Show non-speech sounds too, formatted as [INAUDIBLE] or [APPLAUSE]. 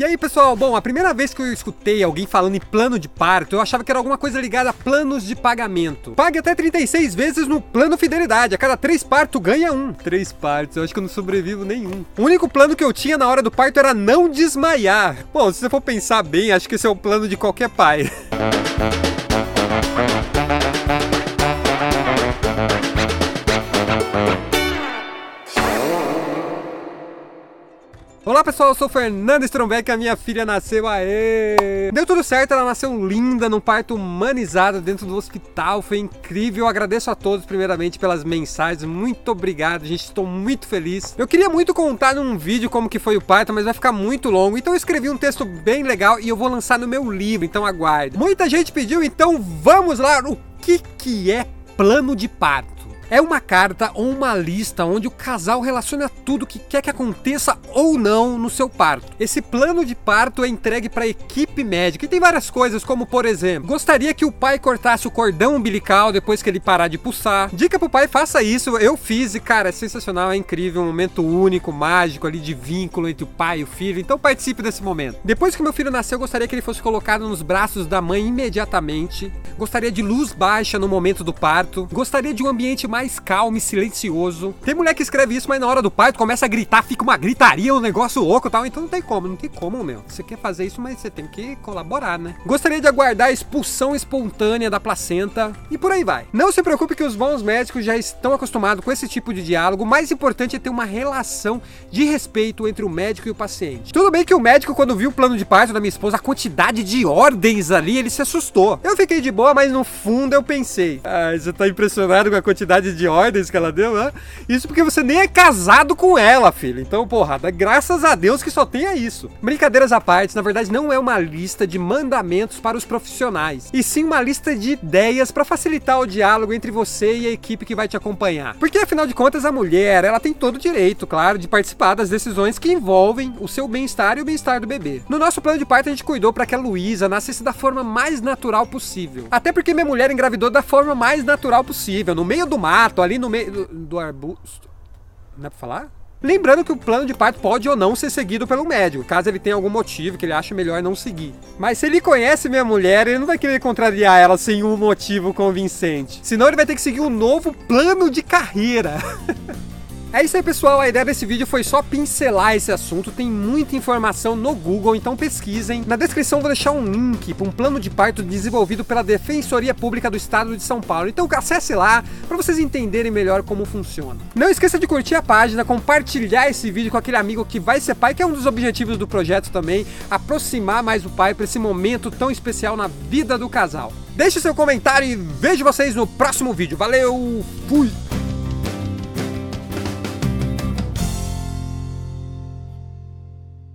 E aí, pessoal, bom, a primeira vez que eu escutei alguém falando em plano de parto, eu achava que era alguma coisa ligada a planos de pagamento. Pague até 36 vezes no plano fidelidade, a cada três partos ganha um. Três partos, eu acho que eu não sobrevivo nenhum. O único plano que eu tinha na hora do parto era não desmaiar. Bom, se você for pensar bem, acho que esse é o plano de qualquer pai. [LAUGHS] Olá pessoal, eu sou Fernando Strombeck, a minha filha nasceu, aê! Deu tudo certo, ela nasceu linda, num parto humanizado dentro do hospital, foi incrível, eu agradeço a todos primeiramente pelas mensagens, muito obrigado, gente, estou muito feliz. Eu queria muito contar num vídeo como que foi o parto, mas vai ficar muito longo, então eu escrevi um texto bem legal e eu vou lançar no meu livro, então aguarde. Muita gente pediu, então vamos lá, o que que é plano de parto? É uma carta ou uma lista onde o casal relaciona tudo que quer que aconteça ou não no seu parto. Esse plano de parto é entregue para a equipe médica e tem várias coisas, como por exemplo, gostaria que o pai cortasse o cordão umbilical depois que ele parar de pulsar. Dica pro pai, faça isso. Eu fiz e, cara, é sensacional, é incrível, um momento único, mágico ali de vínculo entre o pai e o filho. Então participe desse momento. Depois que meu filho nasceu, eu gostaria que ele fosse colocado nos braços da mãe imediatamente. Gostaria de luz baixa no momento do parto. Gostaria de um ambiente mais mais calmo e silencioso. Tem mulher que escreve isso, mas na hora do parto começa a gritar, fica uma gritaria, um negócio louco e tal. Então não tem como, não tem como, meu. Você quer fazer isso, mas você tem que colaborar, né? Gostaria de aguardar a expulsão espontânea da placenta e por aí vai. Não se preocupe que os bons médicos já estão acostumados com esse tipo de diálogo. O mais importante é ter uma relação de respeito entre o médico e o paciente. Tudo bem que o médico, quando viu o plano de parto da minha esposa, a quantidade de ordens ali, ele se assustou. Eu fiquei de boa, mas no fundo eu pensei: ah, você tá impressionado com a quantidade de ordens que ela deu, né? Isso porque você nem é casado com ela, filho. Então, porra, graças a Deus que só tenha isso. Brincadeiras à parte, na verdade não é uma lista de mandamentos para os profissionais, e sim uma lista de ideias para facilitar o diálogo entre você e a equipe que vai te acompanhar. Porque afinal de contas a mulher, ela tem todo o direito, claro, de participar das decisões que envolvem o seu bem-estar e o bem-estar do bebê. No nosso plano de parto a gente cuidou para que a Luísa nascesse da forma mais natural possível. Até porque minha mulher engravidou da forma mais natural possível, no meio do mar ali no meio do, do arbusto. Não é pra falar? Lembrando que o plano de parto pode ou não ser seguido pelo médico, caso ele tenha algum motivo que ele ache melhor não seguir. Mas se ele conhece minha mulher, ele não vai querer contrariar ela sem um motivo convincente. Senão ele vai ter que seguir um novo plano de carreira. [LAUGHS] É isso aí, pessoal. A ideia desse vídeo foi só pincelar esse assunto. Tem muita informação no Google, então pesquisem. Na descrição vou deixar um link para um plano de parto desenvolvido pela Defensoria Pública do Estado de São Paulo. Então acesse lá para vocês entenderem melhor como funciona. Não esqueça de curtir a página, compartilhar esse vídeo com aquele amigo que vai ser pai, que é um dos objetivos do projeto também, aproximar mais o pai para esse momento tão especial na vida do casal. Deixe seu comentário e vejo vocês no próximo vídeo. Valeu, fui!